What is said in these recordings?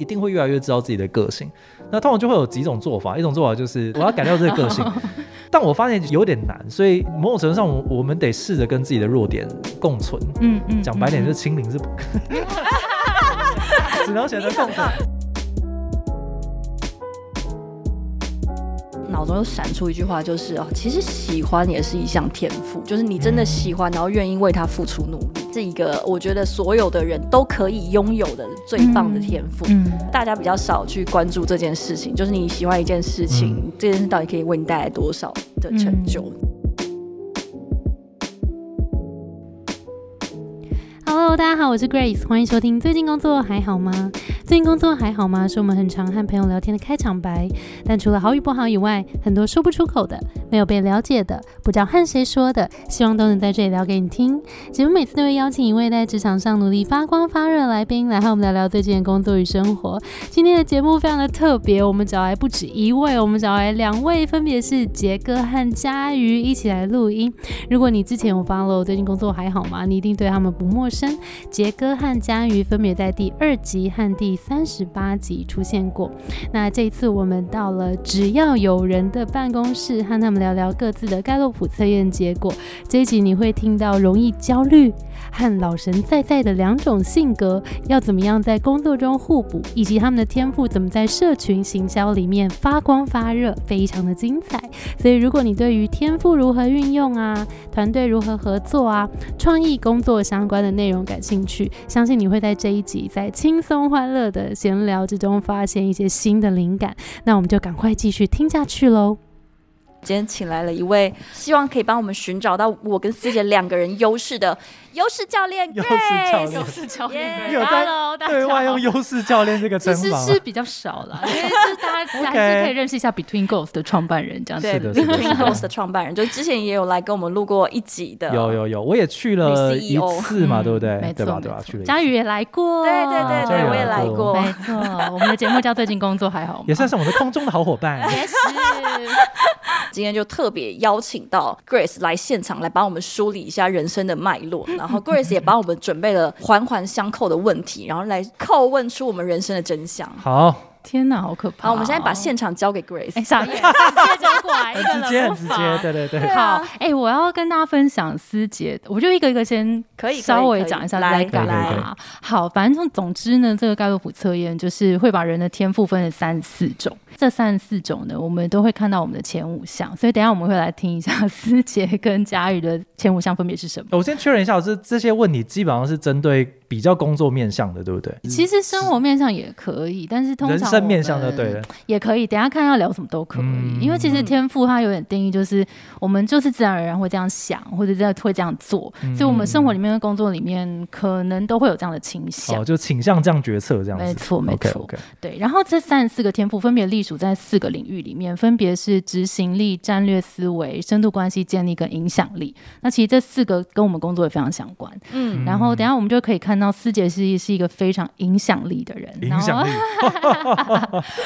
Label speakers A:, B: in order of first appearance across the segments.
A: 一定会越来越知道自己的个性。那通常就会有几种做法，一种做法就是我要改掉这个个性，但我发现有点难，所以某种程度上，我我们得试着跟自己的弱点共存。嗯嗯，讲白点就是清零是不，只能选择共存。
B: 脑中又闪出一句话，就是哦，其实喜欢也是一项天赋，就是你真的喜欢，然后愿意为他付出努力，这一个我觉得所有的人都可以拥有的最棒的天赋。嗯，大家比较少去关注这件事情，就是你喜欢一件事情，这件事到底可以为你带来多少的成就。
C: Hello，大家好，我是 Grace，欢迎收听。最近工作还好吗？最近工作还好吗？是我们很常和朋友聊天的开场白。但除了好与不好以外，很多说不出口的，没有被了解的，不知道和谁说的，希望都能在这里聊给你听。节目每次都会邀请一位在职场上努力发光发热的来宾，来和我们聊聊最近的工作与生活。今天的节目非常的特别，我们找来不止一位，我们找来两位，分别是杰哥和佳瑜一起来录音。如果你之前有 follow 最近工作还好吗？你一定对他们不陌生。杰哥和佳瑜分别在第二集和第三十八集出现过。那这一次我们到了只要有人的办公室，和他们聊聊各自的盖洛普测验结果。这一集你会听到容易焦虑和老神在在的两种性格要怎么样在工作中互补，以及他们的天赋怎么在社群行销里面发光发热，非常的精彩。所以如果你对于天赋如何运用啊，团队如何合作啊，创意工作相关的内容感兴趣，相信你会在这一集在轻松欢乐的闲聊之中发现一些新的灵感。那我们就赶快继续听下去喽。
B: 今天请来了一位，希望可以帮我们寻找到我跟思杰两个人优势的优势教练。
A: 优势教练，
C: 优势教练，
A: 有在对外用优势教练这个称
C: 号，其实是比较少了，因为就是大家还是可以认识一下 Between Goals 的创办人这样子。
A: 对
B: ，Between Goals 的创办人，就之前也有来跟我们录过一集的。
A: 有有有，我也去了一次嘛，对不对？
C: 没错
A: 对吧？去了。
C: 佳宇也来过，
B: 对对对对，我也来过。
C: 没错，我们的节目叫最近工作还好吗？
A: 也算是我们的空中的好伙伴。
C: 也是。
B: 今天就特别邀请到 Grace 来现场，来帮我们梳理一下人生的脉络。然后 Grace 也帮我们准备了环环相扣的问题，然后来叩问出我们人生的真相。
A: 好。
C: 天哪，好可怕！
B: 好，我们现在把现场交给 Grace。
C: 傻眼，直接交过来，
A: 很直接，很直接，对对对。
C: 好，哎，我要跟大家分享思杰，我就一个一个先
B: 可以
C: 稍微讲一下
B: 来
C: 来啊。好，反正总之呢，这个盖洛普测验就是会把人的天赋分成三四种，这三四种呢，我们都会看到我们的前五项，所以等下我们会来听一下思杰跟佳宇的前五项分别是什么。
A: 我先确认一下，这这些问题基本上是针对。比较工作面向的，对不对？
C: 其实生活面向也可以，但是通常
A: 人生面向的，对
C: 也可以。等下看要聊什么都可以，因为其实天赋它有点定义，就是我们就是自然而然会这样想，或者这样会这样做，所以我们生活里面、工作里面可能都会有这样的倾向，
A: 就倾向这样决策这样。
C: 没错，没错。对，然后这三十四个天赋分别隶属在四个领域里面，分别是执行力、战略思维、深度关系建立跟影响力。那其实这四个跟我们工作也非常相关。嗯，然后等下我们就可以看。那思杰是是一个非常影响力的人，
A: 影响力。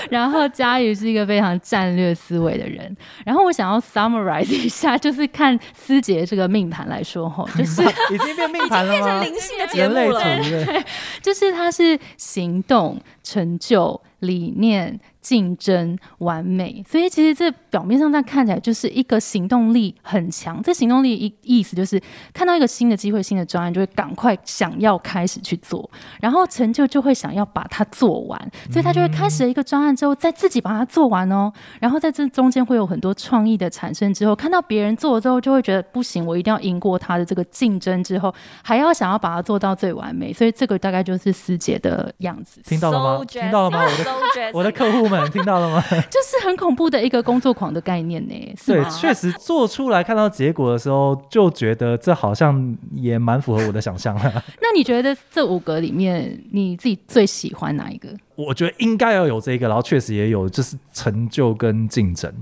C: 然后 佳宇是一个非常战略思维的人。然后我想要 summarize 一下，就是看思杰这个命盘来说，吼，就是
A: 已经变命盘了
B: 吗？灵性的节目了，
C: 对，就是他是行动、成就、理念。竞争完美，所以其实这表面上在看起来就是一个行动力很强。这行动力意意思就是看到一个新的机会、新的专案，就会赶快想要开始去做，然后成就就会想要把它做完，所以他就会开始了一个专案之后，再自己把它做完哦。然后在这中间会有很多创意的产生之后，看到别人做了之后，就会觉得不行，我一定要赢过他的这个竞争之后，还要想要把它做到最完美。所以这个大概就是师姐的样子。
A: 听到了吗？听到了吗？我的 我的客户们。听到了吗？
C: 就是很恐怖的一个工作狂的概念呢。
A: 对，确实做出来看到结果的时候，就觉得这好像也蛮符合我的想象了。
C: 那你觉得这五个里面，你自己最喜欢哪一个？
A: 我觉得应该要有这个，然后确实也有，就是成就跟竞争。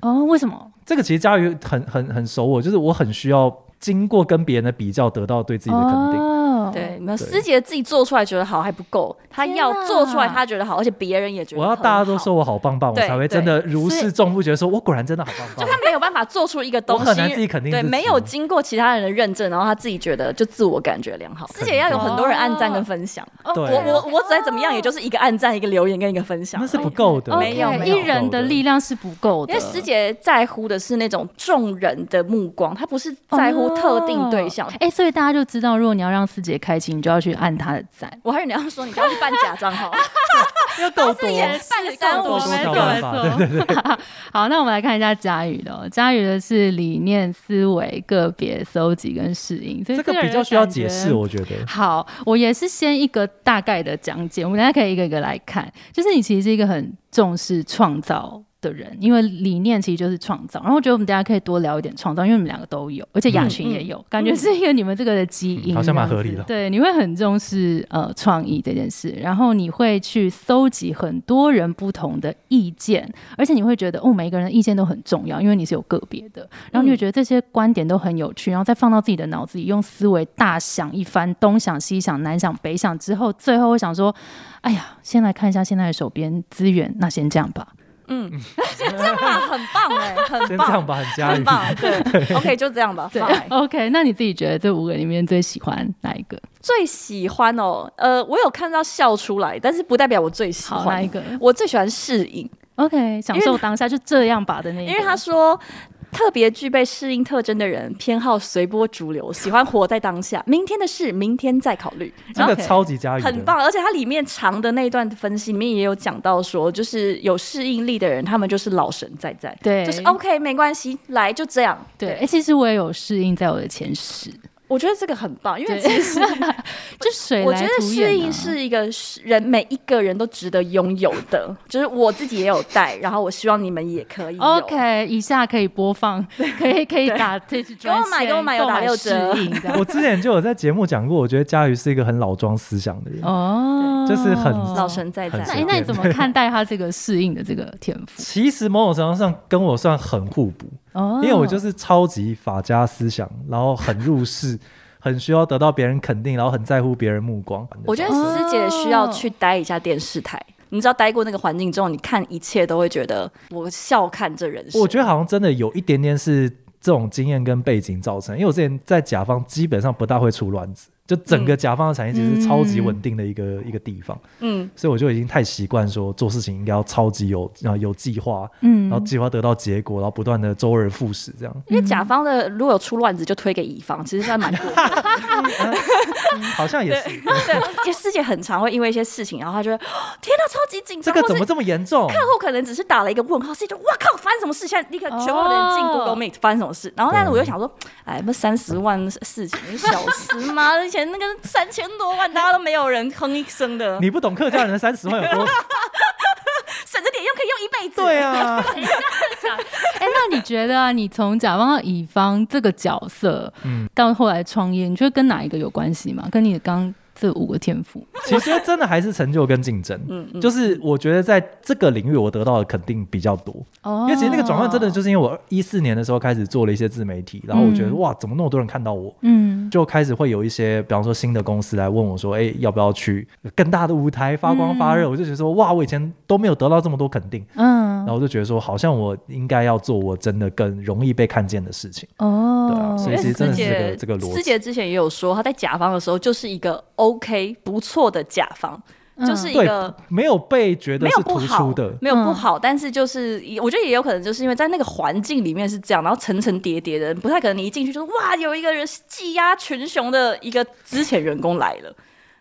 C: 哦，为什么？
A: 这个其实佳瑜很很很熟我，就是我很需要经过跟别人的比较，得到对自己的肯定。
B: 对，没有师姐自己做出来觉得好还不够，她要做出来她觉得好，而且别人也觉得
A: 我要大家都说我好棒棒，我才会真的如释重负，觉得说我果然真的好棒棒。
B: 就她没有办法做出一个东西，
A: 很难自己肯定。
B: 对，没有经过其他人的认证，然后她自己觉得就自我感觉良好。师姐要有很多人按赞跟分享，我我我再怎么样，也就是一个按赞、一个留言跟一个分享，
A: 那是不够的。
B: 没有，
C: 一人的力量是不够
B: 的，因为师姐在乎的是那种众人的目光，她不是在乎特定对象。
C: 哎，所以大家就知道，如果你要让师姐开心，你就要去按他的赞。
B: 我还以为你要说你要去办假账号，
A: 要够多，
B: 办个三五
C: 没错没错。对对对。好，那我们来看一下佳宇的，佳宇的是理念、思维、个别、搜集跟适应，所以
A: 这个比较需要解释，我觉得。
C: 好，我也是先一个大概的讲解，我们大家可以一个一个来看，就是你其实是一个很重视创造。的人，因为理念其实就是创造，然后我觉得我们大家可以多聊一点创造，因为你们两个都有，而且雅群也有，感觉是因为你们这个的基因，
A: 好像蛮合理的。
C: 对，你会很重视呃创意这件事，然后你会去搜集很多人不同的意见，而且你会觉得哦，每一个人的意见都很重要，因为你是有个别的，然后你会觉得这些观点都很有趣，然后再放到自己的脑子里，用思维大想一番，东想西想，南想北想之后，最后会想说，哎呀，先来看一下现在手边资源，那先这样吧。
B: 嗯，这样吧，很棒哎，很棒，
A: 这样吧，很加
B: 很棒，对，OK，就这样吧，
C: 对，OK，那你自己觉得这五个里面最喜欢哪一个？
B: 最喜欢哦，呃，我有看到笑出来，但是不代表我最喜欢。
C: 哪一个。
B: 我最喜欢适应
C: ，OK，享受当下就这样吧的那，
B: 因为他说。特别具备适应特征的人，偏好随波逐流，喜欢活在当下。明天的事，明天再考虑。
A: 这个超级加
B: 很棒，而且它里面长的那段分析里面也有讲到说，就是有适应力的人，他们就是老神在在，
C: 对，
B: 就是 OK，没关系，来就这样。
C: 对，哎，其实我也有适应在我的前十。
B: 我觉得这个很棒，因为其实
C: 就水，
B: 我觉得适应是一个人每一个人都值得拥有的，就是我自己也有带，然后我希望你们也可以。
C: OK，以下可以播放，可以可以打这次给
B: 我买给我买有打六折。
A: 我之前就有在节目讲过，我觉得佳瑜是一个很老庄思想的人哦，就是很
B: 老神在在。
C: 那那你怎么看待他这个适应的这个天赋？
A: 其实某种程度上跟我算很互补。哦，因为我就是超级法家思想，然后很入世，很需要得到别人肯定，然后很在乎别人目光。
B: 我觉得思姐需要去待一下电视台，你知道待过那个环境之后，你看一切都会觉得我笑看这人生。
A: 我觉得好像真的有一点点是这种经验跟背景造成，因为我之前在甲方基本上不大会出乱子。就整个甲方的产业其实是超级稳定的一个一个地方，嗯，所以我就已经太习惯说做事情应该要超级有然后有计划，嗯，然后计划得到结果，然后不断的周而复始这样。
B: 因为甲方的如果有出乱子就推给乙方，其实算蛮多的，
A: 好像也是。
B: 对，因为师姐很常会因为一些事情，然后他就天哪，超级紧张，
A: 这个怎么这么严重？
B: 客户可能只是打了一个问号，师姐就哇靠，发生什么事？现在立刻全部人进 Google Meet，发生什么事？然后但是我又想说，哎，不三十万事情小事吗？前那个三千多万，大家都没有人哼一声的。
A: 你不懂客家人的三十万有多，
B: 省着点用可以用一辈子。
A: 对啊。
C: 哎，那你觉得啊，你从甲方到乙方这个角色，嗯，到后来创业，你觉得跟哪一个有关系吗？跟你刚。这五个天赋，
A: 其实真的还是成就跟竞争。嗯嗯，就是我觉得在这个领域，我得到的肯定比较多。哦，因为其实那个转换真的就是因为我一四年的时候开始做了一些自媒体，然后我觉得哇，怎么那么多人看到我？嗯，就开始会有一些，比方说新的公司来问我说，哎，要不要去更大的舞台发光发热？我就觉得说，哇，我以前都没有得到这么多肯定。嗯，然后我就觉得说，好像我应该要做我真的更容易被看见的事情。哦，对啊，所以其实真的是这个这个逻辑。
B: 师姐之前也有说，她在甲方的时候就是一个。OK，不错的甲方，就是一个
A: 没有被觉得是突出的，
B: 没有不好，但是就是我觉得也有可能就是因为在那个环境里面是这样，然后层层叠叠的，不太可能你一进去就是哇，有一个人技压群雄的一个之前员工来了。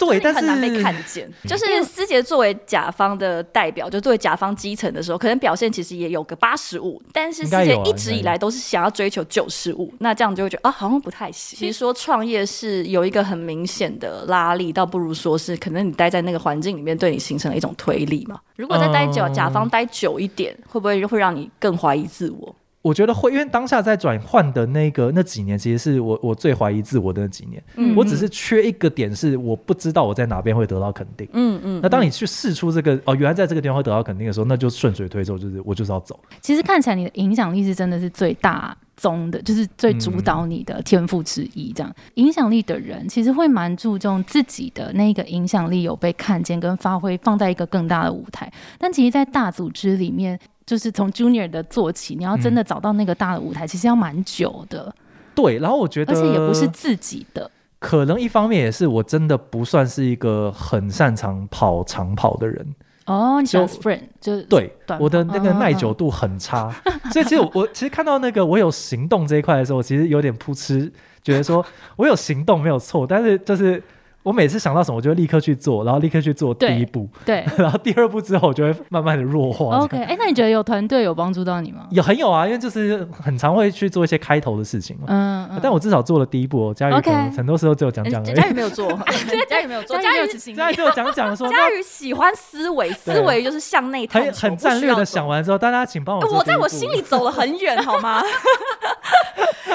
A: 对，但是
B: 很难被看见。就是思杰作为甲方的代表，就作为甲方基层的时候，可能表现其实也有个八十五，但是思杰一直以来都是想要追求九十五，那这样就会觉得啊，好像不太行。其实说创业是有一个很明显的拉力，倒不如说是可能你待在那个环境里面，对你形成了一种推力嘛。如果再待久，甲方待久一点，会不会会让你更怀疑自我？
A: 我觉得会，因为当下在转换的那个那几年，其实是我我最怀疑自我的那几年。嗯，我只是缺一个点，是我不知道我在哪边会得到肯定。嗯嗯。那当你去试出这个哦，原来在这个地方会得到肯定的时候，那就顺水推舟，就是我就是要走。
C: 其实看起来你的影响力是真的是最大。宗的，就是最主导你的天赋之一。这样影响力的人，其实会蛮注重自己的那个影响力有被看见跟发挥，放在一个更大的舞台。但其实，在大组织里面，就是从 junior 的做起，你要真的找到那个大的舞台，其实要蛮久的。
A: 对，然后我觉得，
C: 而且也不是自己的。
A: 可能一方面也是我真的不算是一个很擅长跑长跑的人
C: 哦，就 sprint 就
A: 对我的那个耐久度很差，所以其实我我其实看到那个我有行动这一块的时候，我其实有点扑哧，觉得说我有行动没有错，但是就是。我每次想到什么，我就立刻去做，然后立刻去做第一步，
C: 对，
A: 然后第二步之后，我就会慢慢的弱化。
C: OK，哎，那你觉得有团队有帮助到你吗？
A: 有很有啊，因为就是很常会去做一些开头的事情嘛。嗯嗯。但我至少做了第一步，哦佳宇可能很多时候只有讲讲而已。
B: 佳宇没有做，佳宇没有做，佳宇
A: 佳宇只有讲讲说。
B: 佳宇喜欢思维，思维就是向内探
A: 很很战略的想完之后，大家请帮我。
B: 我在我心里走了很远，好吗？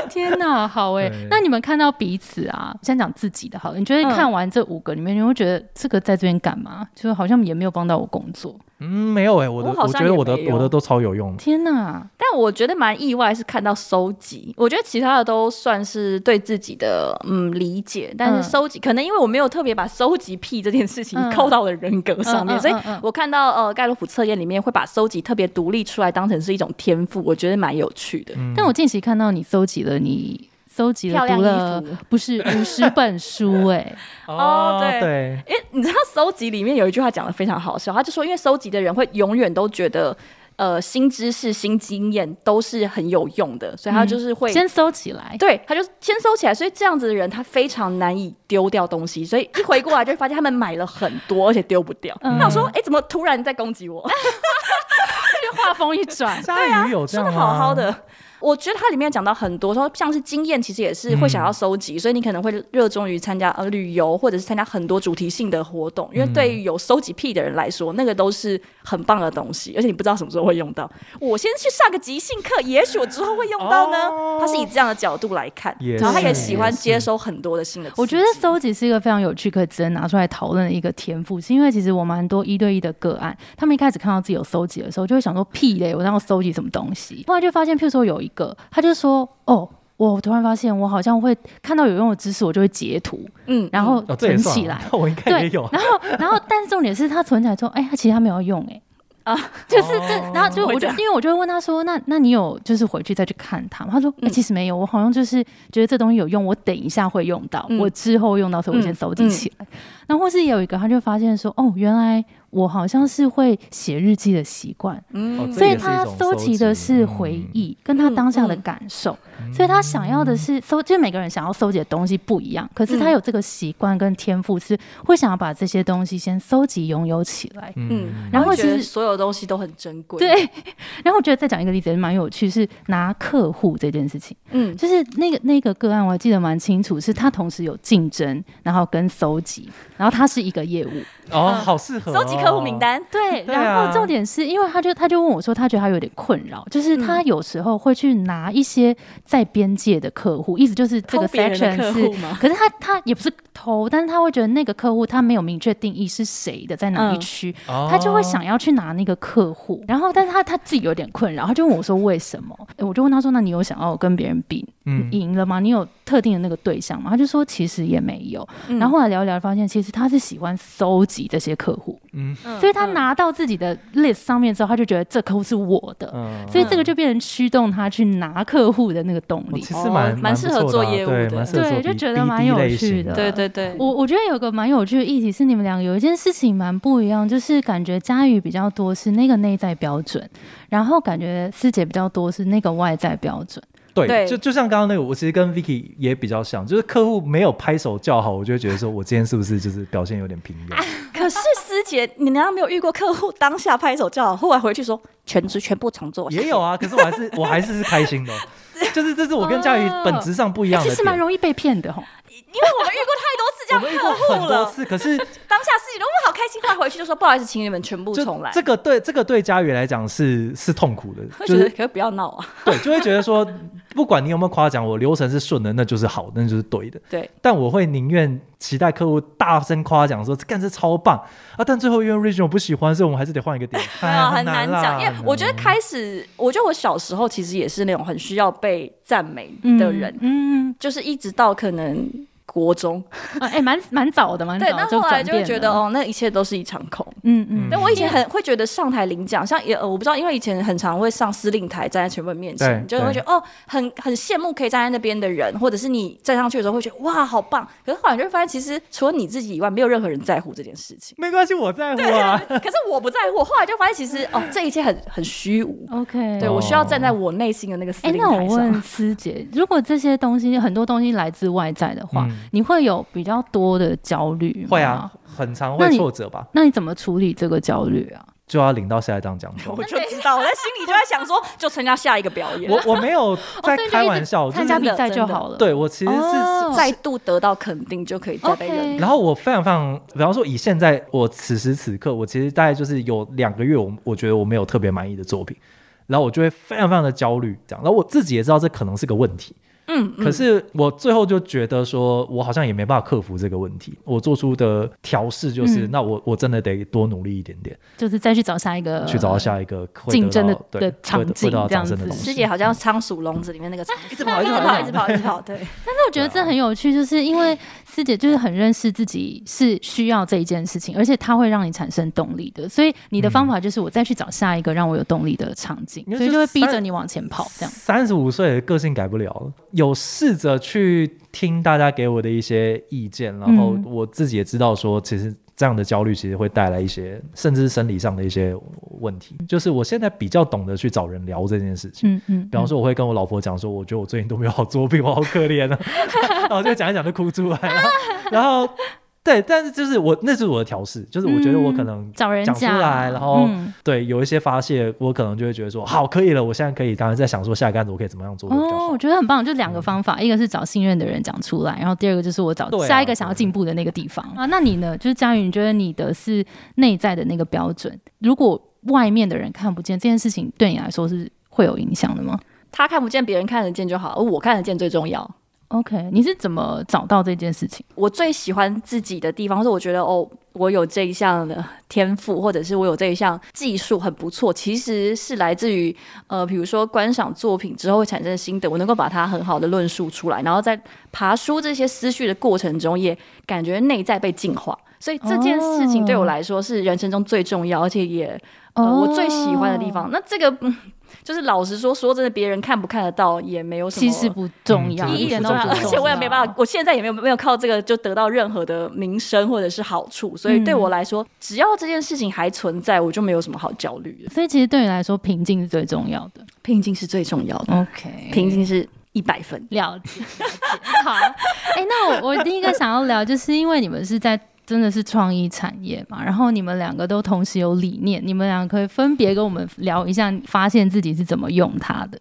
C: 天哪，好哎，那你们看到彼此啊，先讲自己的好，你觉得看完这五个里面，你会觉得这个在这边干嘛？就是好像也没有帮到我工作。
A: 嗯，没有哎，我的我觉得我的我的都超有用。
C: 天哪！
B: 但我觉得蛮意外，是看到收集。我觉得其他的都算是对自己的嗯理解，但是收集可能因为我没有特别把收集癖这件事情扣到了人格上面，所以我看到呃盖洛普测验里面会把收集特别独立出来，当成是一种天赋，我觉得蛮有趣的。
C: 但我近期看到你搜集了你。搜集了读了不是 五十本书哎。
B: 哦对。哎你知道搜集里面有一句话讲的非常好笑，他就说因为搜集的人会永远都觉得呃新知识新经验都是很有用的，所以他就是会
C: 先收起来，
B: 对，他就先收起来，所以这样子的人他非常难以丢掉东西，所以一回过来就会发现他们买了很多而且丢不掉。那我说哎怎么突然在攻击我？
C: 就话锋一转，
A: 对啊，说的
B: 好好的。我觉得它里面讲到很多，说像是经验，其实也是会想要收集，所以你可能会热衷于参加呃旅游，或者是参加很多主题性的活动，因为对于有收集癖的人来说，那个都是很棒的东西，而且你不知道什么时候会用到。我先去上个即兴课，也许我之后会用到呢。他是以这样的角度来看，然后他也喜欢接收很多的新的。
C: 我觉得收集是一个非常有趣可以值得拿出来讨论的一个天赋，是因为其实我蛮多一对一的个案，他们一开始看到自己有收集的时候，就会想说屁嘞，我要收集什么东西？后来就发现，譬如说有一个，他就说。哦，我突然发现，我好像会看到有用的知识，我就会截图，嗯，然后存起来。
A: 我应该也有。
C: 然后，然后，但是重点是他存起来之后，哎，他其实他没有用，哎，啊，就是这，然后就我就因为我就会问他说，那那你有就是回去再去看他吗？他说，哎，其实没有，我好像就是觉得这东西有用，我等一下会用到，我之后用到时候我先收集起来。然后或是有一个，他就发现说，哦，原来。我好像是会写日记的习惯，嗯，所以他搜集的是回忆，跟他当下的感受，所以他想要的是搜，就每个人想要搜集的东西不一样，可是他有这个习惯跟天赋，是会想要把这些东西先搜集拥有起来，
B: 嗯，然后其实所有东西都很珍贵，
C: 对。然后我觉得再讲一个例子也蛮有趣，是拿客户这件事情，嗯，就是那个那个个案我还记得蛮清楚，是他同时有竞争，然后跟搜集，然后他是一个业务。
A: 哦，好适合
B: 收集客户名单。
C: 对，然后重点是因为他就他就问我说，他觉得他有点困扰，就是他有时候会去拿一些在边界的客户，意思就是这个 section 是，可是他他也不是偷，但是他会觉得那个客户他没有明确定义是谁的，在哪一区，他就会想要去拿那个客户，然后但是他他自己有点困扰，他就问我说为什么？我就问他说，那你有想要跟别人比赢了吗？你有特定的那个对象吗？他就说其实也没有，然后后来聊一聊发现，其实他是喜欢搜集。这些客户，嗯，所以他拿到自己的 list 上面之后，他就觉得这客户是我的，所以这个就变成驱动他去拿客户的那个动力。
A: 其实蛮
B: 蛮适合做业务的，
C: 对，就觉得蛮有趣的。
B: 对对对，
C: 我我觉得有个蛮有趣的议题是，你们两个有一件事情蛮不一样，就是感觉佳宇比较多是那个内在标准，然后感觉师姐比较多是那个外在标准。
A: 对，就就像刚刚那个，我其实跟 Vicky 也比较像，就是客户没有拍手叫好，我就会觉得说，我今天是不是就是表现有点平庸？
B: 可是师姐，你难道没有遇过客户当下拍手叫好，后来回去说全职全部重做？
A: 也有啊，可是我还是我还是是开心的，就是这是我跟佳宇本质上不一样的。
C: 其实蛮容易被骗的哈，
B: 因为我们遇过太多次。这样客户了。
A: 次，可是
B: 当下事情都好开心，后来回去就说不好意思，请你们全部重来。
A: 这个对这个对佳宇来讲是是痛苦的，
B: 就是可不要闹啊。
A: 对，就会觉得说，不管你有没有夸奖我，流程是顺的，那就是好，那就是对的。
B: 对，
A: 但我会宁愿期待客户大声夸奖说干这超棒啊，但最后因为 regional 不喜欢，所以我们还是得换一个点。
B: 很难讲，因为我觉得开始，我觉得我小时候其实也是那种很需要被赞美的人，嗯，就是一直到可能。国中，
C: 哎，蛮蛮早的嘛。
B: 对，那后来就会觉得，哦，那一切都是一场空。嗯嗯。但我以前很会觉得上台领奖，像也我不知道，因为以前很常会上司令台，站在全部人面前，就会觉得哦，很很羡慕可以站在那边的人，或者是你站上去的时候会觉得哇，好棒。可是后来就会发现，其实除了你自己以外，没有任何人在乎这件事情。
A: 没关系，我在乎啊。
B: 可是我不在乎。后来就发现，其实哦，这一切很很虚无。
C: OK。
B: 对我需要站在我内心的那个司令台上。
C: 那我问师姐，如果这些东西很多东西来自外在的话，你会有比比较多的焦虑
A: 会啊，很常会挫折吧？
C: 那你怎么处理这个焦虑啊？
A: 就要领到下一张奖
B: 我就知道，我在心里就在想说，就参加下一个表演。
A: 我我没有在开玩笑，
C: 参加比赛就好了。
A: 对我其实是
B: 再度得到肯定就可以再被认。
A: 然后我非常非常，比方说以现在我此时此刻，我其实大概就是有两个月，我我觉得我没有特别满意的作品，然后我就会非常非常的焦虑，这样。然后我自己也知道这可能是个问题。嗯，可是我最后就觉得说，我好像也没办法克服这个问题。我做出的调试就是，那我我真的得多努力一点点，
C: 就是再去找下一个，
A: 去找到下一个
C: 竞争的的场景这样子。
B: 师姐好像仓鼠笼子里面那个，
A: 一直跑，
B: 一直跑，一直跑，一直跑。对。
C: 但是我觉得这很有趣，就是因为师姐就是很认识自己是需要这一件事情，而且它会让你产生动力的。所以你的方法就是我再去找下一个让我有动力的场景，所以就会逼着你往前跑。这样。
A: 三十五岁的个性改不了，有试着。去听大家给我的一些意见，然后我自己也知道说，其实这样的焦虑其实会带来一些，甚至是生理上的一些问题。就是我现在比较懂得去找人聊这件事情。嗯嗯。比方说，我会跟我老婆讲说，我觉得我最近都没有好作品，我好可怜啊，然后就讲一讲就哭出来了，然后。对，但是就是我，那是我的调试，就是我觉得我可能
C: 找人
A: 讲出来，然后对有一些发泄，我可能就会觉得说好可以了，我现在可以，当然在想说下一个案子我可以怎么样做哦，
C: 我觉得很棒，就两个方法，一个是找信任的人讲出来，然后第二个就是我找下一个想要进步的那个地方啊。那你呢？就是佳宇，你觉得你的是内在的那个标准，如果外面的人看不见这件事情，对你来说是会有影响的吗？
B: 他看不见，别人看得见就好，而我看得见最重要。
C: OK，你是怎么找到这件事情？
B: 我最喜欢自己的地方，是我觉得哦，我有这一项的天赋，或者是我有这一项技术很不错。其实是来自于呃，比如说观赏作品之后会产生心得，我能够把它很好的论述出来，然后在爬书这些思绪的过程中，也感觉内在被净化。所以这件事情对我来说是人生中最重要，而且也呃我最喜欢的地方。那这个。就是老实说，说真的，别人看不看得到也没有什
C: 么，其实不重要，
B: 一点都不重要。而且我也没办法，我现在也没有没有靠这个就得到任何的名声或者是好处。所以对我来说，只要这件事情还存在，我就没有什么好焦虑的。
C: 所以其实对你来说，平静是最重要的，
B: 平静是最重要的。
C: OK，
B: 平静是一百分。
C: 了解，好。哎，那我我第一个想要聊，就是因为你们是在。真的是创意产业嘛？然后你们两个都同时有理念，你们两个可以分别跟我们聊一下，发现自己是怎么用它的。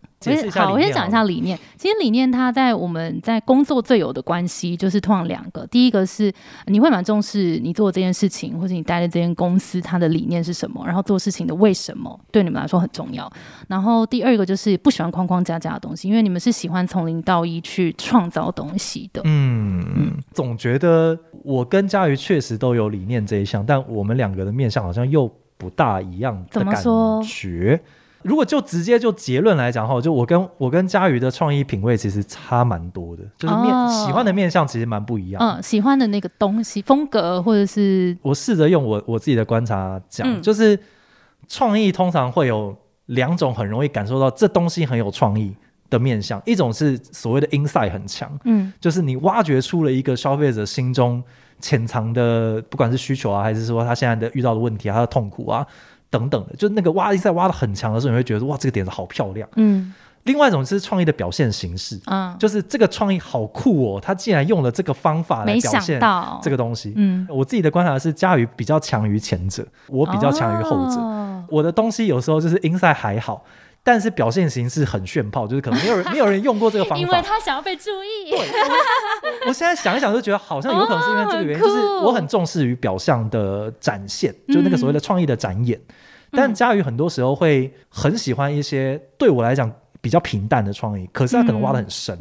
C: 好，我先讲一下理念。其实理念它在我们在工作最有的关系，就是通常两个。第一个是你会蛮重视你做这件事情，或者你待的这间公司它的理念是什么，然后做事情的为什么对你们来说很重要。然后第二个就是不喜欢框框架架的东西，因为你们是喜欢从零到一去创造东西的。
A: 嗯嗯，总觉得我跟佳瑜确实都有理念这一项，但我们两个的面相好像又不大一样的感觉。如果就直接就结论来讲哈，就我跟我跟佳瑜的创意品味其实差蛮多的，就是面喜欢的面相其实蛮不一样。
C: 嗯，喜欢的那个东西风格或者是
A: 我试着用我我自己的观察讲，就是创意通常会有两种很容易感受到这东西很有创意的面相，一种是所谓的 inside 很强，嗯，就是你挖掘出了一个消费者心中潜藏的不管是需求啊，还是说他现在的遇到的问题啊，他的痛苦啊。等等的，就那个挖一在挖的很强的时候，你会觉得哇，这个点子好漂亮。嗯，另外一种是创意的表现形式，嗯，就是这个创意好酷哦，他竟然用了这个方法来表现这个东西。嗯，我自己的观察是，佳宇比较强于前者，我比较强于后者。我的东西有时候就是 inside 还好，但是表现形式很炫炮，就是可能没有人 没有人用过这个方法，
C: 因为他想要被注意。
A: 对，我现在想一想就觉得好像有可能是因为这个原因，就是我很重视于表象的展现，就那个所谓的创意的展演。但佳宇很多时候会很喜欢一些对我来讲比较平淡的创意，可是他可能挖的很深，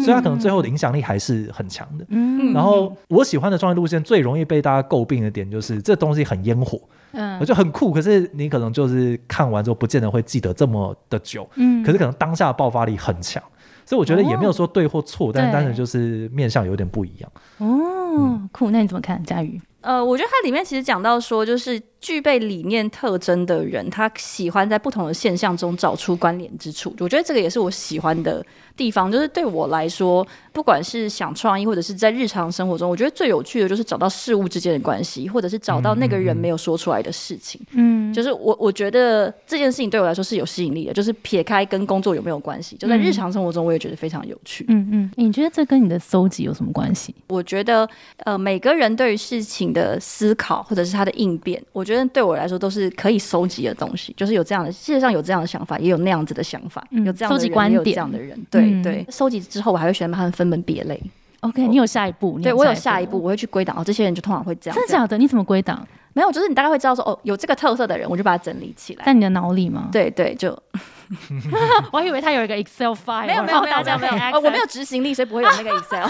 A: 所以他可能最后的影响力还是很强的。然后我喜欢的创意路线最容易被大家诟病的点就是这东西很烟火。嗯，我就很酷，可是你可能就是看完之后不见得会记得这么的久，嗯，可是可能当下爆发力很强，所以我觉得也没有说对或错，但是单纯就是面相有点不一样。
C: 哦，酷，那你怎么看佳宇？
B: 呃，我觉得它里面其实讲到说，就是具备理念特征的人，他喜欢在不同的现象中找出关联之处。我觉得这个也是我喜欢的地方。就是对我来说，不管是想创意，或者是在日常生活中，我觉得最有趣的就是找到事物之间的关系，或者是找到那个人没有说出来的事情。嗯，就是我我觉得这件事情对我来说是有吸引力的。就是撇开跟工作有没有关系，就在日常生活中，我也觉得非常有趣。
C: 嗯嗯，你觉得这跟你的搜集有什么关系？
B: 我觉得，呃，每个人对于事情的思考或者是他的应变，我觉得对我来说都是可以收集的东西。就是有这样的，世界上有这样的想法，也有那样子的想法，有这样的人，也有这样的人。对对，收集之后，我还会选把他们分门别类。
C: OK，你有下一步？
B: 对我有下一步，我会去归档。哦，这些人就通常会这样。
C: 真的假的？你怎么归档？
B: 没有，就是你大概会知道说，哦，有这个特色的人，我就把它整理起来。
C: 在你的脑里吗？
B: 对对，就。
C: 我以为他有一个 Excel file，
B: 没有没有没有没有，我没有执行力，所以不会有那个 Excel。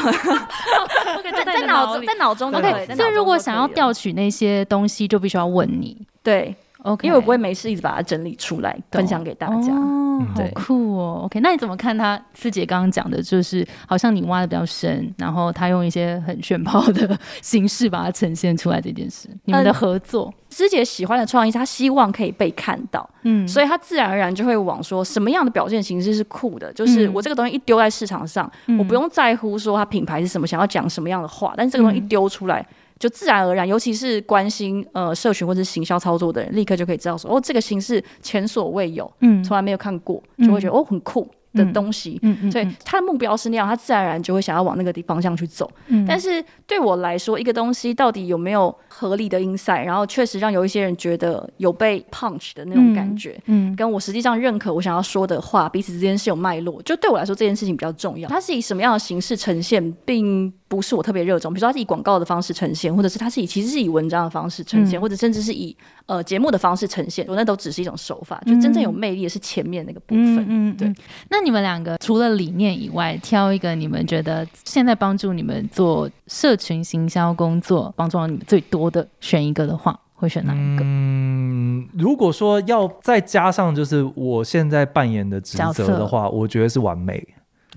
B: 在在脑在脑中 OK。
C: 所以如果想要调取那些东西，就必须要问你。
B: 对，OK，因为我不会没事一直把它整理出来分享给大家。
C: 哦，好酷哦。OK，那你怎么看他师姐刚刚讲的，就是好像你挖的比较深，然后他用一些很炫炮的形式把它呈现出来这件事，你们的合作。
B: 师姐喜欢的创意，她希望可以被看到，嗯，所以她自然而然就会往说什么样的表现形式是酷的，就是我这个东西一丢在市场上，我不用在乎说它品牌是什么，想要讲什么样的话，但是这个东西一丢出来，就自然而然，尤其是关心呃社群或者行销操作的人，立刻就可以知道说，哦，这个形式前所未有，嗯，从来没有看过，就会觉得哦很酷。的东西，嗯所以他的目标是那样，他自然而然就会想要往那个地方向去走。但是对我来说，一个东西到底有没有合理的 insight，然后确实让有一些人觉得有被 punch 的那种感觉，嗯，跟我实际上认可我想要说的话，彼此之间是有脉络。就对我来说，这件事情比较重要。它是以什么样的形式呈现，并不是我特别热衷。比如说，它是以广告的方式呈现，或者是它是以其实是以文章的方式呈现，或者甚至是以呃节目的方式呈现，我那都只是一种手法。就真正有魅力的是前面那个部分。嗯，对。
C: 那你们两个除了理念以外，挑一个你们觉得现在帮助你们做社群行销工作帮助到你们最多的，选一个的话，会选哪一个？
A: 嗯，如果说要再加上就是我现在扮演的职责的话，我觉得是完美。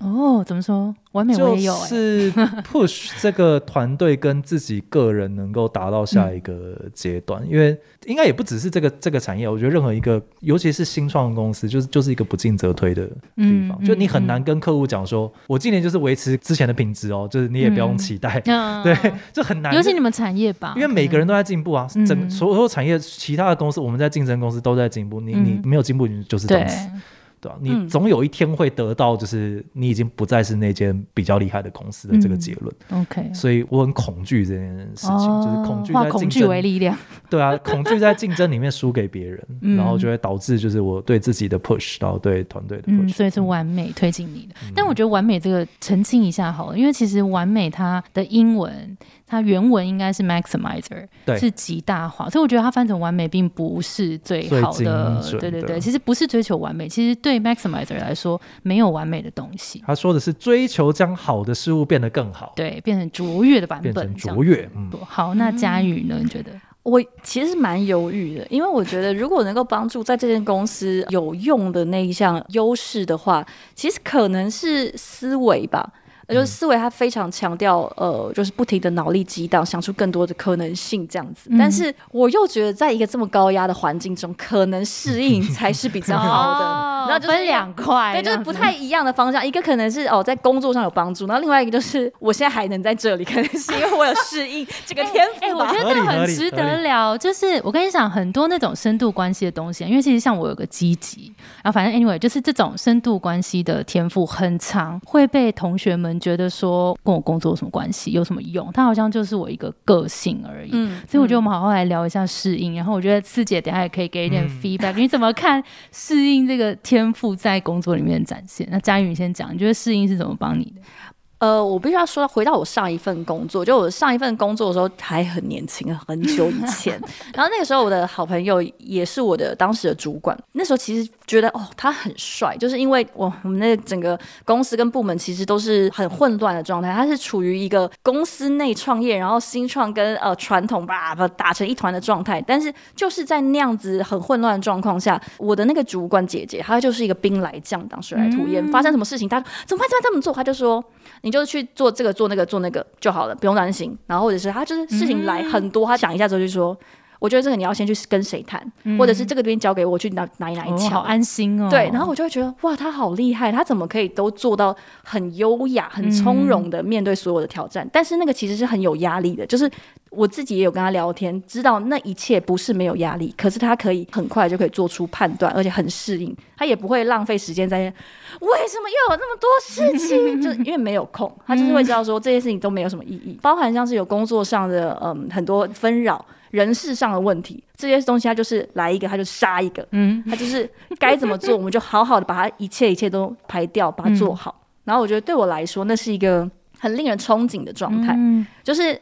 C: 哦，怎么说？完美我也有，
A: 是 push 这个团队跟自己个人能够达到下一个阶段，因为应该也不只是这个这个产业，我觉得任何一个，尤其是新创公司，就是就是一个不进则退的地方，就你很难跟客户讲说，我今年就是维持之前的品质哦，就是你也不用期待，对，就很难。
C: 尤其你们产业吧，
A: 因为每个人都在进步啊，整所有产业其他的公司，我们在竞争公司都在进步，你你没有进步，你就是等死。对吧？你总有一天会得到，就是你已经不再是那间比较厉害的公司的这个结论。
C: OK，
A: 所以我很恐惧这件事情，就是恐惧在
C: 恐惧为力量。
A: 对啊，恐惧在竞争里面输给别人，然后就会导致就是我对自己的 push，然后对团队的 push，
C: 所以是完美推进你的。但我觉得完美这个澄清一下好了，因为其实完美它的英文。它原文应该是 maximizer，是极大化，所以我觉得它翻成完美并不是最好的。对对对，其实不是追求完美，其实对 maximizer 来说没有完美的东西。
A: 他说的是追求将好的事物变得更好，
C: 对，变成卓越的版本，
A: 变成卓越。
C: 嗯，好，那佳宇呢？你觉得？
B: 我其实蛮犹豫的，因为我觉得如果能够帮助在这间公司有用的那一项优势的话，其实可能是思维吧。就是思维，他非常强调，呃，就是不停的脑力激荡，想出更多的可能性这样子。但是我又觉得，在一个这么高压的环境中，可能适应 才是比较好的。
C: 然后就分两块，
B: 对，就是不太一样的方向。一个可能是哦，在工作上有帮助，然后另外一个就是我现在还能在这里，可能是因为我有适应 这个天赋。哎，
C: 我觉得这很值得聊。就是我跟你讲，很多那种深度关系的东西，因为其实像我有个积极，然后反正 anyway，就是这种深度关系的天赋很长，会被同学们。觉得说跟我工作有什么关系，有什么用？他好像就是我一个个性而已。嗯，所以我觉得我们好好来聊一下适应。然后我觉得四姐等下也可以给一点 feedback，你怎么看适应这个天赋在工作里面展现？那佳宇，你先讲，你觉得适应是怎么帮你的？
B: 呃，我必须要说，回到我上一份工作，就我上一份工作的时候还很年轻，很久以前。然后那个时候，我的好朋友也是我的当时的主管。那时候其实觉得哦，他很帅，就是因为我我们那整个公司跟部门其实都是很混乱的状态，他是处于一个公司内创业，然后新创跟呃传统吧打成一团的状态。但是就是在那样子很混乱的状况下，我的那个主管姐姐，她就是一个兵来将挡，水来土掩。发生什么事情，她怎么办？怎么这么做？她就说。你就去做这个做那个做那个就好了，不用担心。然后或者是他就是事情来很多，他想一下之后就说，我觉得这个你要先去跟谁谈，或者是这个边交给我去哪哪里哪里
C: 好安心哦。
B: 对，然后我就会觉得哇，他好厉害，他怎么可以都做到很优雅、很从容的面对所有的挑战？但是那个其实是很有压力的，就是。我自己也有跟他聊天，知道那一切不是没有压力，可是他可以很快就可以做出判断，而且很适应，他也不会浪费时间在为什么又有那么多事情，就因为没有空，他就是会知道说这些事情都没有什么意义，包含像是有工作上的嗯很多纷扰、人事上的问题，这些东西他就是来一个他就杀一个，嗯，他就是该怎么做，我们就好好的把它一切一切都排掉，把它做好。然后我觉得对我来说，那是一个很令人憧憬的状态，就是。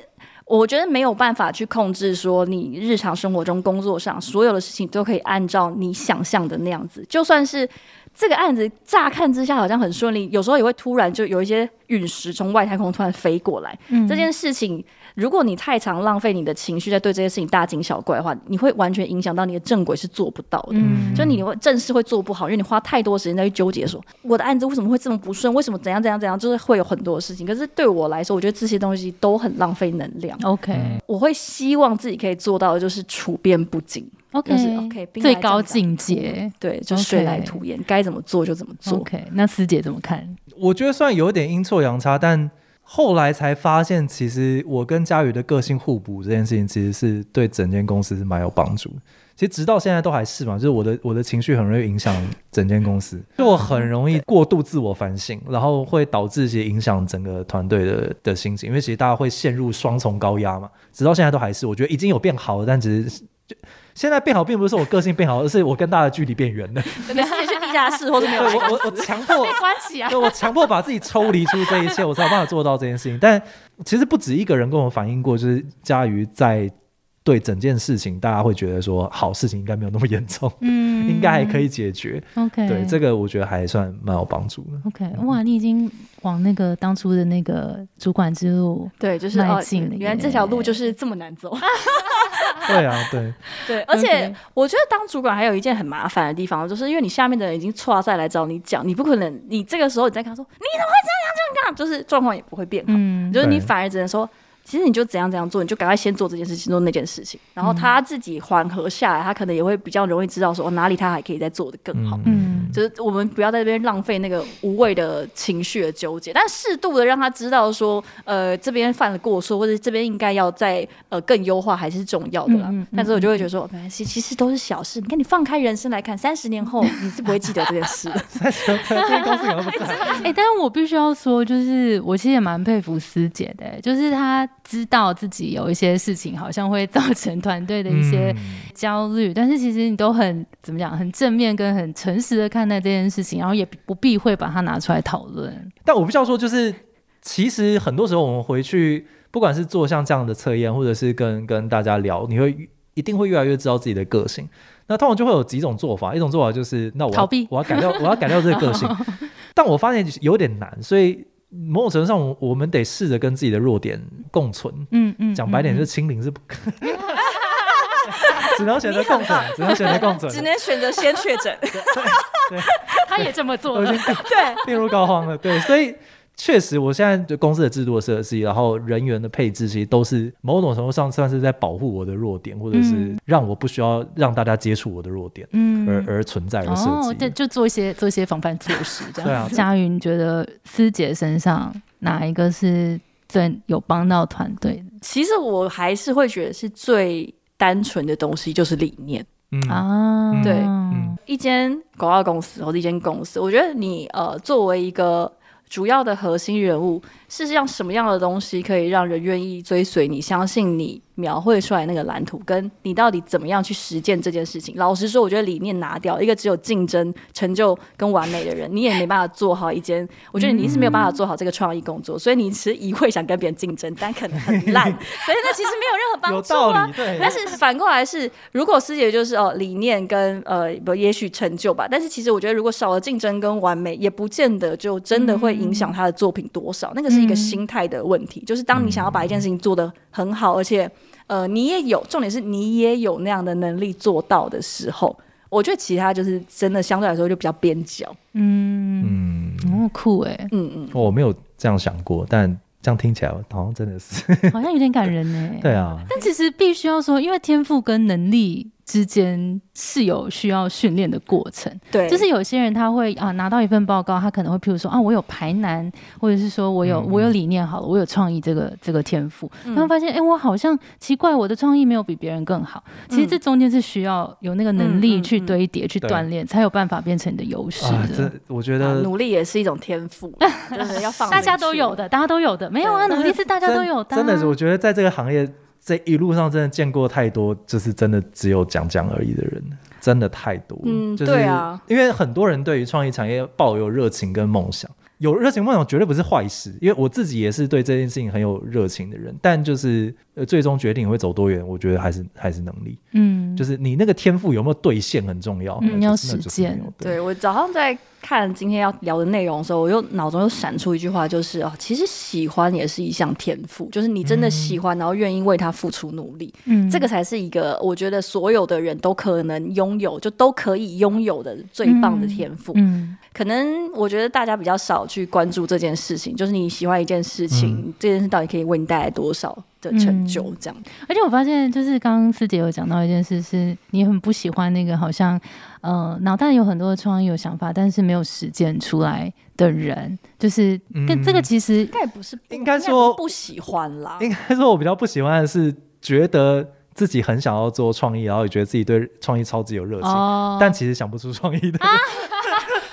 B: 我觉得没有办法去控制，说你日常生活中、工作上所有的事情都可以按照你想象的那样子。就算是这个案子乍看之下好像很顺利，有时候也会突然就有一些陨石从外太空突然飞过来。这件事情。如果你太常浪费你的情绪在对这些事情大惊小怪的话，你会完全影响到你的正轨是做不到的。嗯，就你会正事会做不好，因为你花太多时间在去纠结说我的案子为什么会这么不顺，为什么怎样怎样怎样，就是会有很多事情。可是对我来说，我觉得这些东西都很浪费能量。
C: OK，
B: 我会希望自己可以做到的就是处变不惊。
C: OK，OK，最高境界。
B: 对，就水来土掩，该怎么做就怎么做。
C: OK，那师姐怎么看？
A: 我觉得算有点阴错阳差，但。后来才发现，其实我跟佳宇的个性互补这件事情，其实是对整间公司是蛮有帮助。其实直到现在都还是嘛，就是我的我的情绪很容易影响整间公司，就我很容易过度自我反省，然后会导致一些影响整个团队的的心情。因为其实大家会陷入双重高压嘛，直到现在都还是，我觉得已经有变好了，但只是就。现在变好，并不是说我个性变好，而是我跟大家的距离变远了。
B: 没事，去地下室或者没有。
A: 我我我强迫
B: 被关起啊！
A: 对，我强迫把自己抽离出这一切，我才有办法做到这件事情。但其实不止一个人跟我反映过，就是佳瑜在。对整件事情，大家会觉得说，好事情应该没有那么严重，嗯，应该还可以解决。
C: OK，
A: 对这个我觉得还算蛮有帮助的。
C: OK，哇，你已经往那个当初的那个主管之路，
B: 对，就是
C: 迈进了。
B: 原来这条路就是这么难走。
A: 对啊，对
B: 对，而且我觉得当主管还有一件很麻烦的地方，就是因为你下面的人已经错赛来找你讲，你不可能，你这个时候你再跟他说，你怎么会这样这样，就是状况也不会变好，嗯，就是你反而只能说。其实你就怎样怎样做，你就赶快先做这件事情，做那件事情，然后他自己缓和下来，他可能也会比较容易知道说哪里他还可以再做的更好。嗯，就是我们不要在这边浪费那个无谓的情绪的纠结，但适度的让他知道说，呃，这边犯了过错，或者这边应该要再呃更优化，还是重要的啦。但是我就会觉得说，没关系，其实都是小事。你看，你放开人生来看，三十年后你是不会记得这件事。
A: 三十年，这间公司有那么在？
C: 哎，但是我必须要说，就是我其实也蛮佩服师姐的，就是她。知道自己有一些事情好像会造成团队的一些焦虑，但是其实你都很怎么讲，很正面跟很诚实的看待这件事情，然后也不避讳把它拿出来讨论。
A: 但我不知道说，就是其实很多时候我们回去，不管是做像这样的测验，或者是跟跟大家聊，你会一定会越来越知道自己的个性。那通常就会有几种做法，一种做法就是那我
C: 逃避，
A: 我要改掉，我要改掉这个个性。但我发现有点难，所以。某种程度上，我们得试着跟自己的弱点共存。嗯嗯，讲白点就是清零是不可，只能选择共存，只能选择共存，
B: 只能选择先确诊。
C: 对，他也这么做了，
B: 对，
A: 病入膏肓了。对，所以。确实，我现在对公司的制度的设计，然后人员的配置，其实都是某种程度上算是在保护我的弱点，或者是让我不需要让大家接触我的弱点，嗯，而而存在的设计。哦，
C: 对，就做一些做一些防范措施，这样。
A: 对啊。
C: 佳云觉得师姐身上哪一个是最有帮到团队的？
B: 其实我还是会觉得是最单纯的东西，就是理念。嗯啊，对，一间广告公司或者一间公司，我觉得你呃作为一个。主要的核心人物，事实上什么样的东西可以让人愿意追随你、相信你描绘出来那个蓝图，跟你到底怎么样去实践这件事情。老实说，我觉得理念拿掉，一个只有竞争、成就跟完美的人，你也没办法做好一件。我觉得你是没有办法做好这个创意工作，所以你是一会想跟别人竞争，但可能很烂，所以那其实没有任何帮助
A: 啊。对。
B: 但是反过来是，如果师姐就是哦理念跟呃不也许成就吧，但是其实我觉得如果少了竞争跟完美，也不见得就真的会影响他的作品多少。那个是一个心态的问题，就是当你想要把一件事情做得很好，而且。呃，你也有，重点是你也有那样的能力做到的时候，我觉得其他就是真的相对来说就比较边角。
C: 嗯嗯，哦，酷哎，
B: 嗯嗯，
A: 我没有这样想过，但这样听起来好像真的是，
C: 好像有点感人呢。
A: 对啊，
C: 但其实必须要说，因为天赋跟能力。之间是有需要训练的过程，
B: 对，
C: 就是有些人他会啊拿到一份报告，他可能会譬如说啊我有排难，或者是说我有我有理念好了，我有创意这个这个天赋，他会发现哎我好像奇怪我的创意没有比别人更好，其实这中间是需要有那个能力去堆叠去锻炼，才有办法变成你的优势的。
A: 我觉得
B: 努力也是一种天赋，就是要放
C: 大家都有的，大家都有的，没有啊努力是大家都有的，
A: 真的是我觉得在这个行业。这一路上真的见过太多，就是真的只有讲讲而已的人，真的太多。
B: 嗯，
A: 对
B: 啊，
A: 因为很多人对于创意产业抱有热情跟梦想。有热情梦想绝对不是坏事，因为我自己也是对这件事情很有热情的人。但就是呃，最终决定会走多远，我觉得还是还是能力。嗯，就是你那个天赋有没有兑现很重要。
C: 嗯，要实践。
B: 对我早上在看今天要聊的内容的时候，我又脑中又闪出一句话，就是哦，其实喜欢也是一项天赋，就是你真的喜欢，然后愿意为他付出努力，嗯，这个才是一个我觉得所有的人都可能拥有，就都可以拥有的最棒的天赋。嗯。可能我觉得大家比较少去关注这件事情，就是你喜欢一件事情，这件事到底可以为你带来多少的成就？这样。
C: 而且我发现，就是刚刚师姐有讲到一件事，是你很不喜欢那个好像呃脑袋有很多的创意、有想法，但是没有实践出来的人，就是跟这个其实
B: 应该不是
A: 应该说
B: 不喜欢啦。
A: 应该说我比较不喜欢的是觉得自己很想要做创意，然后也觉得自己对创意超级有热情，但其实想不出创意的。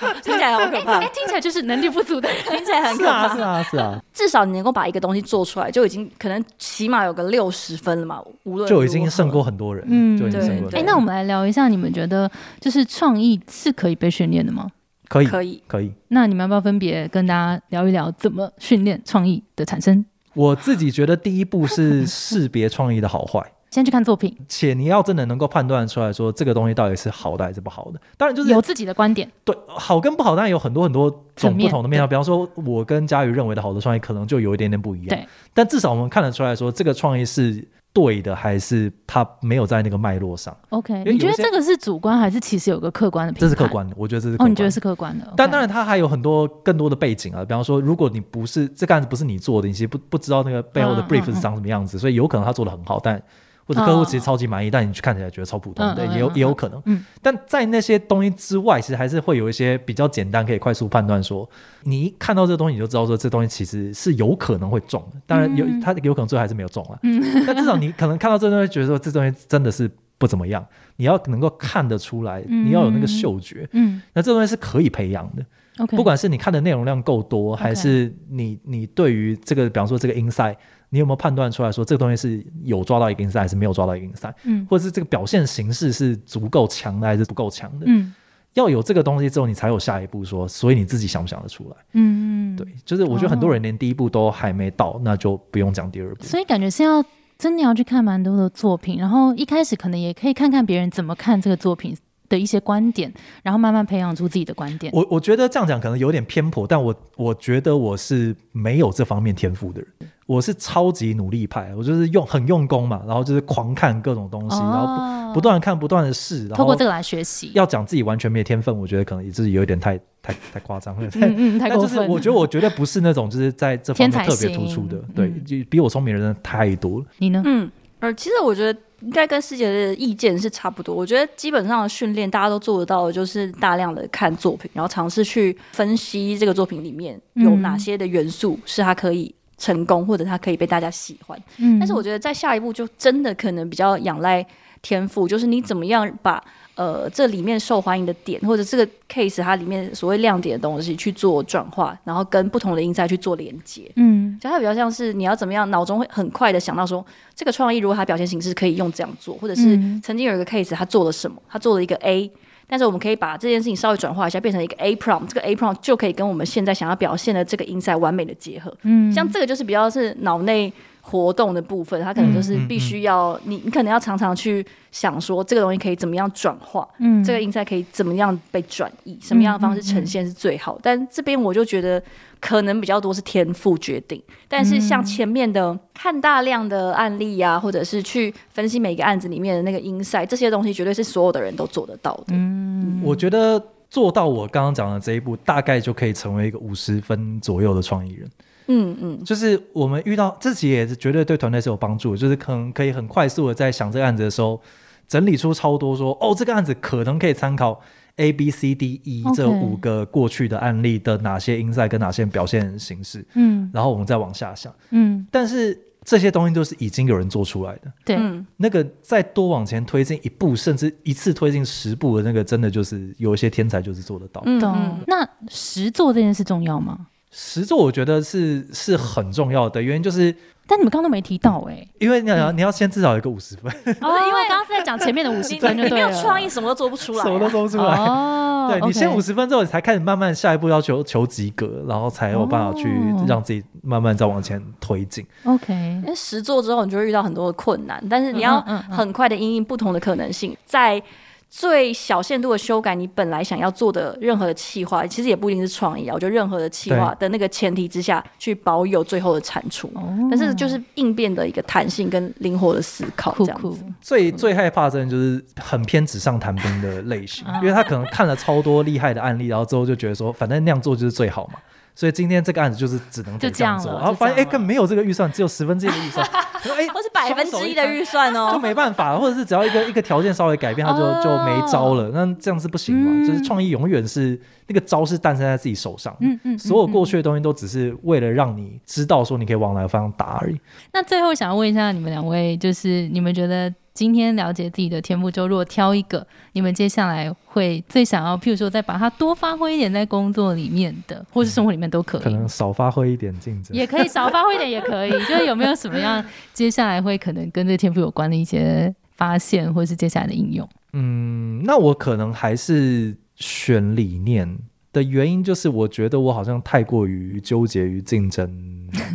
B: 听起来好可怕！
C: 哎，听起来就是能力不足的人，
B: 听起来很可怕。
A: 是啊，是啊，
B: 至少你能够把一个东西做出来，就已经可能起码有个六十分了嘛。无论
A: 就已经胜过很多人。嗯，对。
C: 哎，那我们来聊一下，你们觉得就是创意是可以被训练的吗？
A: 可以，
B: 可以，
A: 可以。
C: 那你们要不要分别跟大家聊一聊怎么训练创意的产生？
A: 我自己觉得第一步是识别创意的好坏。
C: 先去看作品，
A: 且你要真的能够判断出来说这个东西到底是好的还是不好的。当然就是
C: 有自己的观点，
A: 对，好跟不好当然有很多很多种不同的面向。比方说，我跟佳宇认为的好的创意，可能就有一点点不一样。
C: 对，
A: 但至少我们看得出来说，这个创意是对的，还是它没有在那个脉络上。
C: OK，你觉得这个是主观，还是其实有个客观的？
A: 这是客观的，我觉得这是。哦，
C: 你觉得是客观的？
A: 但当然，它还有很多更多的背景啊。比方说，如果你不是这个案子不是你做的，你其实不不知道那个背后的 brief 是长什么样子，所以有可能他做的很好，但。或者客户其实超级满意，但你去看起来觉得超普通，对，也有也有可能。嗯，但在那些东西之外，其实还是会有一些比较简单可以快速判断说，你一看到这个东西，你就知道说这东西其实是有可能会中的。当然有，它有可能最后还是没有中了。嗯，但至少你可能看到这东西，觉得说这东西真的是不怎么样。你要能够看得出来，你要有那个嗅觉。嗯，那这东西是可以培养的。
C: OK，
A: 不管是你看的内容量够多，还是你你对于这个，比方说这个 inside。你有没有判断出来说这个东西是有抓到一个竞赛还是没有抓到一个竞赛？嗯，或者是这个表现形式是足够强的还是不够强的？嗯，要有这个东西之后，你才有下一步说，所以你自己想不想得出来？嗯嗯，对，就是我觉得很多人连第一步都还没到，那就不用讲第二步。
C: 所以感觉是要真的要去看蛮多的作品，然后一开始可能也可以看看别人怎么看这个作品。的一些观点，然后慢慢培养出自己的观点。
A: 我我觉得这样讲可能有点偏颇，但我我觉得我是没有这方面天赋的人。我是超级努力派，我就是用很用功嘛，然后就是狂看各种东西，然后不不断看，不断的试，
C: 然后通过这个来学习。
A: 要讲自己完全没有天分，我觉得可能也是有一点太太太夸张了。
C: 嗯嗯，太过
A: 分。我觉得我绝对不是那种就是在这方面特别突出的，对，就比我聪明的人太多了。
C: 你呢？
B: 嗯，呃其实我觉得。应该跟师姐的意见是差不多。我觉得基本上的训练大家都做得到的，就是大量的看作品，然后尝试去分析这个作品里面有哪些的元素是它可以成功，或者他可以被大家喜欢。嗯。但是我觉得在下一步就真的可能比较仰赖天赋，就是你怎么样把呃这里面受欢迎的点，或者这个 case 它里面所谓亮点的东西去做转化，然后跟不同的 insight 去做连接。嗯，就它比较像是你要怎么样，脑中会很快的想到说，这个创意如果它表现形式可以用这样做，或者是曾经有一个 case 他做了什么，他做了一个 A。但是我们可以把这件事情稍微转化一下，变成一个 A prompt，这个 A prompt 就可以跟我们现在想要表现的这个 insight 完美的结合。嗯，像这个就是比较是脑内活动的部分，它可能就是必须要你，你可能要常常去想说这个东西可以怎么样转化，嗯，这个 insight 可以怎么样被转移，什么样的方式呈现是最好。但这边我就觉得。可能比较多是天赋决定，但是像前面的看大量的案例啊，或者是去分析每个案子里面的那个 insight，这些东西绝对是所有的人都做得到的。
A: 嗯，我觉得做到我刚刚讲的这一步，大概就可以成为一个五十分左右的创意人。嗯嗯，就是我们遇到自己也是绝对对团队是有帮助，就是可能可以很快速的在想这个案子的时候，整理出超多说哦，这个案子可能可以参考。A B C D E 这五个过去的案例的哪些因赛跟哪些表现形式，嗯，然后我们再往下想，嗯，但是这些东西都是已经有人做出来的，
C: 对，
A: 那个再多往前推进一步，甚至一次推进十步的那个，真的就是有一些天才就是做得到。
C: 嗯，那实做这件事重要吗？
A: 实做我觉得是是很重要的，原因就是。
C: 但你们刚刚都没提到哎，
A: 因为你要你要先至少有一个五十分，
C: 哦，因为刚刚是在讲前面的五十分，
B: 你没有创意，什么都做不出来，
A: 什么都做不出来。哦，对你先五十分之后，你才开始慢慢下一步要求求及格，然后才有办法去让自己慢慢再往前推进。
C: OK，
B: 因为实做之后，你就会遇到很多的困难，但是你要很快的应应不同的可能性，在。最小限度的修改，你本来想要做的任何的企划，其实也不一定是创意啊。我觉得任何的企划的那个前提之下去保有最后的产出，但是就是应变的一个弹性跟灵活的思考这样子。
A: 最最害怕的就是很偏纸上谈兵的类型，因为他可能看了超多厉害的案例，然后之后就觉得说，反正那样做就是最好嘛。所以今天这个案子就是只能这样做，然后发现哎，根本没有这个预算，只有十分之一的预算，
B: 哎，或是百分之一的预算哦，
A: 就没办法，或者是只要一个一个条件稍微改变，他就就没招了。那这样是不行嘛？就是创意永远是那个招是诞生在自己手上，嗯嗯，所有过去的东西都只是为了让你知道说你可以往哪个方向打而已。
C: 那最后想要问一下你们两位，就是你们觉得？今天了解自己的天赋，就如果挑一个，你们接下来会最想要，譬如说再把它多发挥一点在工作里面的，或是生活里面都可以。
A: 可能少发挥一点竞争，
C: 也可以少发挥一点，也可以。就是有没有什么样接下来会可能跟这天赋有关的一些发现，或是接下来的应用？
A: 嗯，那我可能还是选理念。的原因就是，我觉得我好像太过于纠结于竞争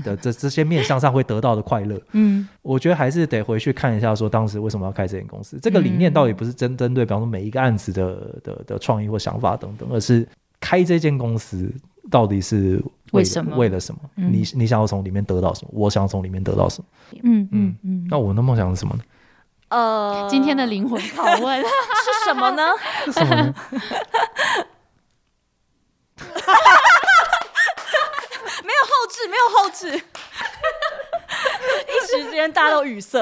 A: 的这这些面向上会得到的快乐。嗯，我觉得还是得回去看一下，说当时为什么要开这间公司，这个理念到底不是针针对，比方说每一个案子的的的创意或想法等等，而是开这间公司到底是为什么？为了什么？你你想要从里面得到什么？我想要从里面得到什么？嗯嗯嗯。那我的梦想是什么呢？
C: 呃，今天的灵魂拷问
B: 是什么呢？
A: 是什么呢？
B: 没有后置，没有后置。一时之间大家都语塞。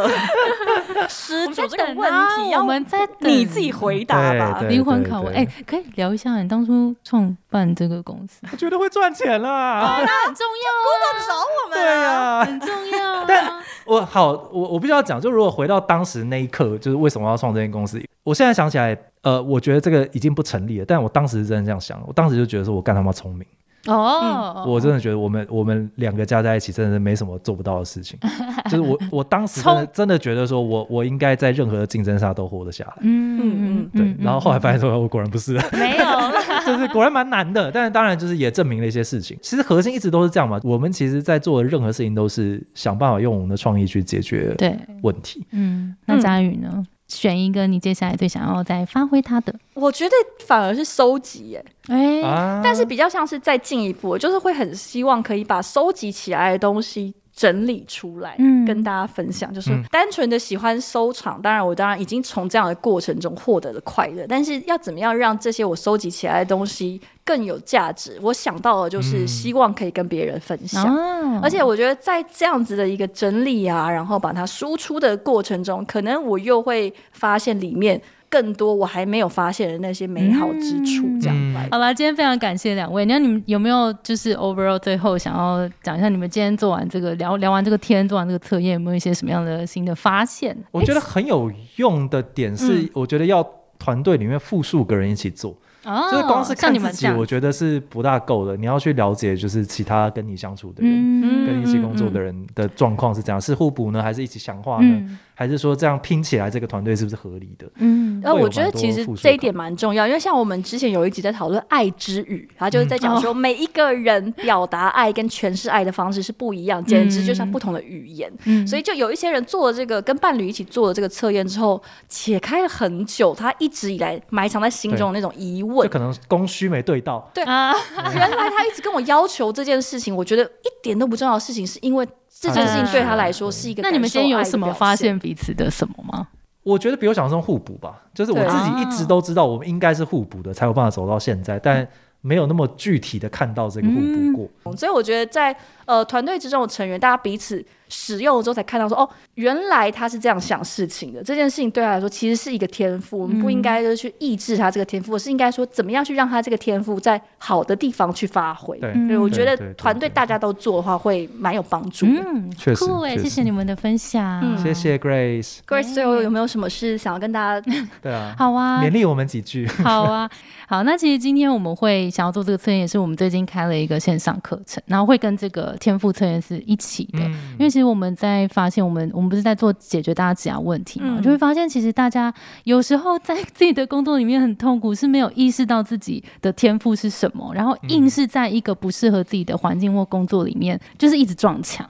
B: 失主这个问题，
C: 我们在
B: 你自己回答吧。
C: 灵魂拷问，哎，可以聊一下你当初创办这个公司？
A: 我觉得会赚钱啦，
B: 那很重要。Google 找我们，
A: 对呀，
C: 很重要。
A: 但我好，我我必须要讲，就如果回到当时那一刻，就是为什么要创这间公司？我现在想起来，呃，我觉得这个已经不成立了。但我当时是真的这样想，我当时就觉得说我干他妈聪明。哦，我真的觉得我们我们两个加在一起真的是没什么做不到的事情，就是我我当时真的真的觉得说我我应该在任何的竞争上都活得下来，嗯嗯嗯，对，然后后来发现说我果然不是，
B: 没有，
A: 就是果然蛮难的，但是当然就是也证明了一些事情，其实核心一直都是这样嘛，我们其实在做的任何事情都是想办法用我们的创意去解决对。问题，
C: 嗯，那佳宇呢？选一个你接下来最想要再发挥它的，
B: 我觉得反而是收集耶，哎，但是比较像是再进一步，就是会很希望可以把收集起来的东西。整理出来，嗯，跟大家分享，就是单纯的喜欢收藏。当然，我当然已经从这样的过程中获得了快乐。但是，要怎么样让这些我收集起来的东西更有价值？我想到的就是希望可以跟别人分享。而且，我觉得在这样子的一个整理啊，然后把它输出的过程中，可能我又会发现里面。更多我还没有发现的那些美好之处。这样来，
C: 好啦，今天非常感谢两位。那你们有没有就是 overall 最后想要讲一下，你们今天做完这个聊聊完这个天，做完这个测验，有没有一些什么样的新的发现？
A: 我觉得很有用的点是，我觉得要团队里面复数个人一起做。就是光是看自己，我觉得是不大够的。你要去了解，就是其他跟你相处的人，跟你一起工作的人的状况是怎样，是互补呢，还是一起强化呢？还是说这样拼起来这个团队是不是合理的？
B: 嗯，那，我觉得其实这一点蛮重要，因为像我们之前有一集在讨论爱之语，然后就是在讲说每一个人表达爱跟诠释爱的方式是不一样，简直就像不同的语言。嗯，所以就有一些人做了这个跟伴侣一起做了这个测验之后，解开了很久，他一直以来埋藏在心中的那种疑问，
A: 就可能供需没对到。
B: 对啊，原来他一直跟我要求这件事情，我觉得一点都不重要的事情，是因为。这件事情对他来说是一个。
C: 那你们今天有什么发现彼此的什么吗？
A: 我觉得比我想象中互补吧，就是我自己一直都知道我们应该是互补的，才有办法走到现在，但没有那么具体的看到这个互补
B: 过。所以我觉得在呃团队之中的成员，大家彼此。使用了之后才看到说哦，原来他是这样想事情的。这件事情对他来说其实是一个天赋，我们不应该就是去抑制他这个天赋，而是应该说怎么样去让他这个天赋在好的地方去发挥。
A: 对，
B: 我觉得团队大家都做的话会蛮有帮助。嗯，
A: 确实。
C: 酷哎，谢谢你们的分享。
A: 谢谢 Grace。
B: Grace 最后有没有什么事想要跟大家？
A: 对啊，
C: 好啊，
A: 勉励我们几句。
C: 好啊，好。那其实今天我们会想要做这个测验，也是我们最近开了一个线上课程，然后会跟这个天赋测验是一起的，因为其实我们在。发现我们我们不是在做解决大家职业问题嘛？就会发现其实大家有时候在 自己的工作里面很痛苦，是没有意识到自己的天赋是什么，然后硬是在一个不适合自己的环境或工作里面，就是一直撞墙。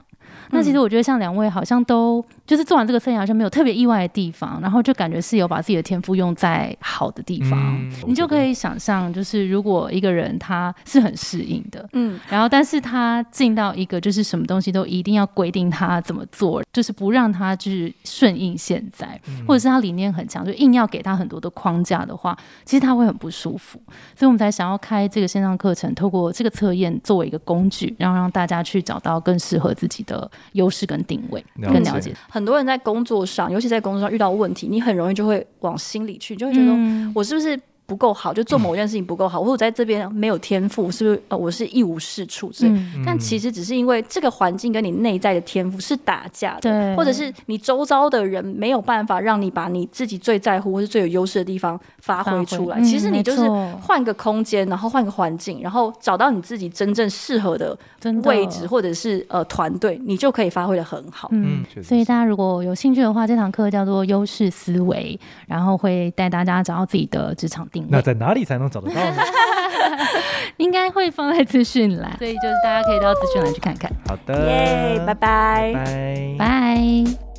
C: 那其实我觉得像两位好像都就是做完这个测验好像没有特别意外的地方，然后就感觉是有把自己的天赋用在好的地方，你就可以想象，就是如果一个人他是很适应的，嗯，然后但是他进到一个就是什么东西都一定要规定他怎么做，就是不让他就是顺应现在，或者是他理念很强，就硬要给他很多的框架的话，其实他会很不舒服，所以我们才想要开这个线上课程，透过这个测验作为一个工具，然后让大家去找到更适合自己的。优势跟定位更了解，
B: 很多人在工作上，尤其在工作上遇到问题，你很容易就会往心里去，就会觉得我是不是？不够好，就做某件事情不够好，或者在这边没有天赋，是不是？呃，我是一无是处之类。但其实只是因为这个环境跟你内在的天赋是打架的，或者是你周遭的人没有办法让你把你自己最在乎或是最有优势的地方发挥出来。其实你就是换个空间，然后换个环境，然后找到你自己真正适合的位置，或者是呃团队，你就可以发挥的很好。
C: 嗯，所以大家如果有兴趣的话，这堂课叫做优势思维，然后会带大家找到自己的职场定。
A: 那在哪里才能找得到呢？
C: 应该会放在资讯栏，所以就是大家可以到资讯栏去看看。
A: 好的，耶，
B: 拜拜，
A: 拜
C: 拜。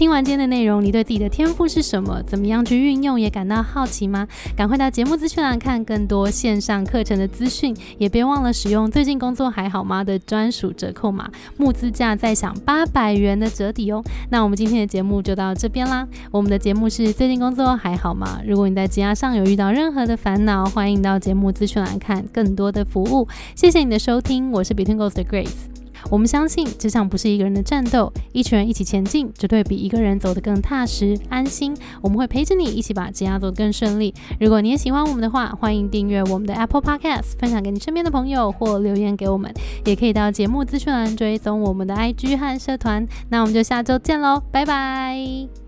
C: 听完今天的内容，你对自己的天赋是什么？怎么样去运用？也感到好奇吗？赶快到节目资讯栏看更多线上课程的资讯，也别忘了使用“最近工作还好吗”的专属折扣码，募资价再享八百元的折抵哦。那我们今天的节目就到这边啦。我们的节目是“最近工作还好吗”？如果你在职涯上有遇到任何的烦恼，欢迎到节目资讯栏看更多的服务。谢谢你的收听，我是 Between Ghost 的 Grace。我们相信职场不是一个人的战斗，一群人一起前进，绝对比一个人走得更踏实安心。我们会陪着你一起把职业走得更顺利。如果你也喜欢我们的话，欢迎订阅我们的 Apple Podcast，分享给你身边的朋友或留言给我们，也可以到节目资讯栏追踪我们的 IG 和社团。那我们就下周见喽，拜拜。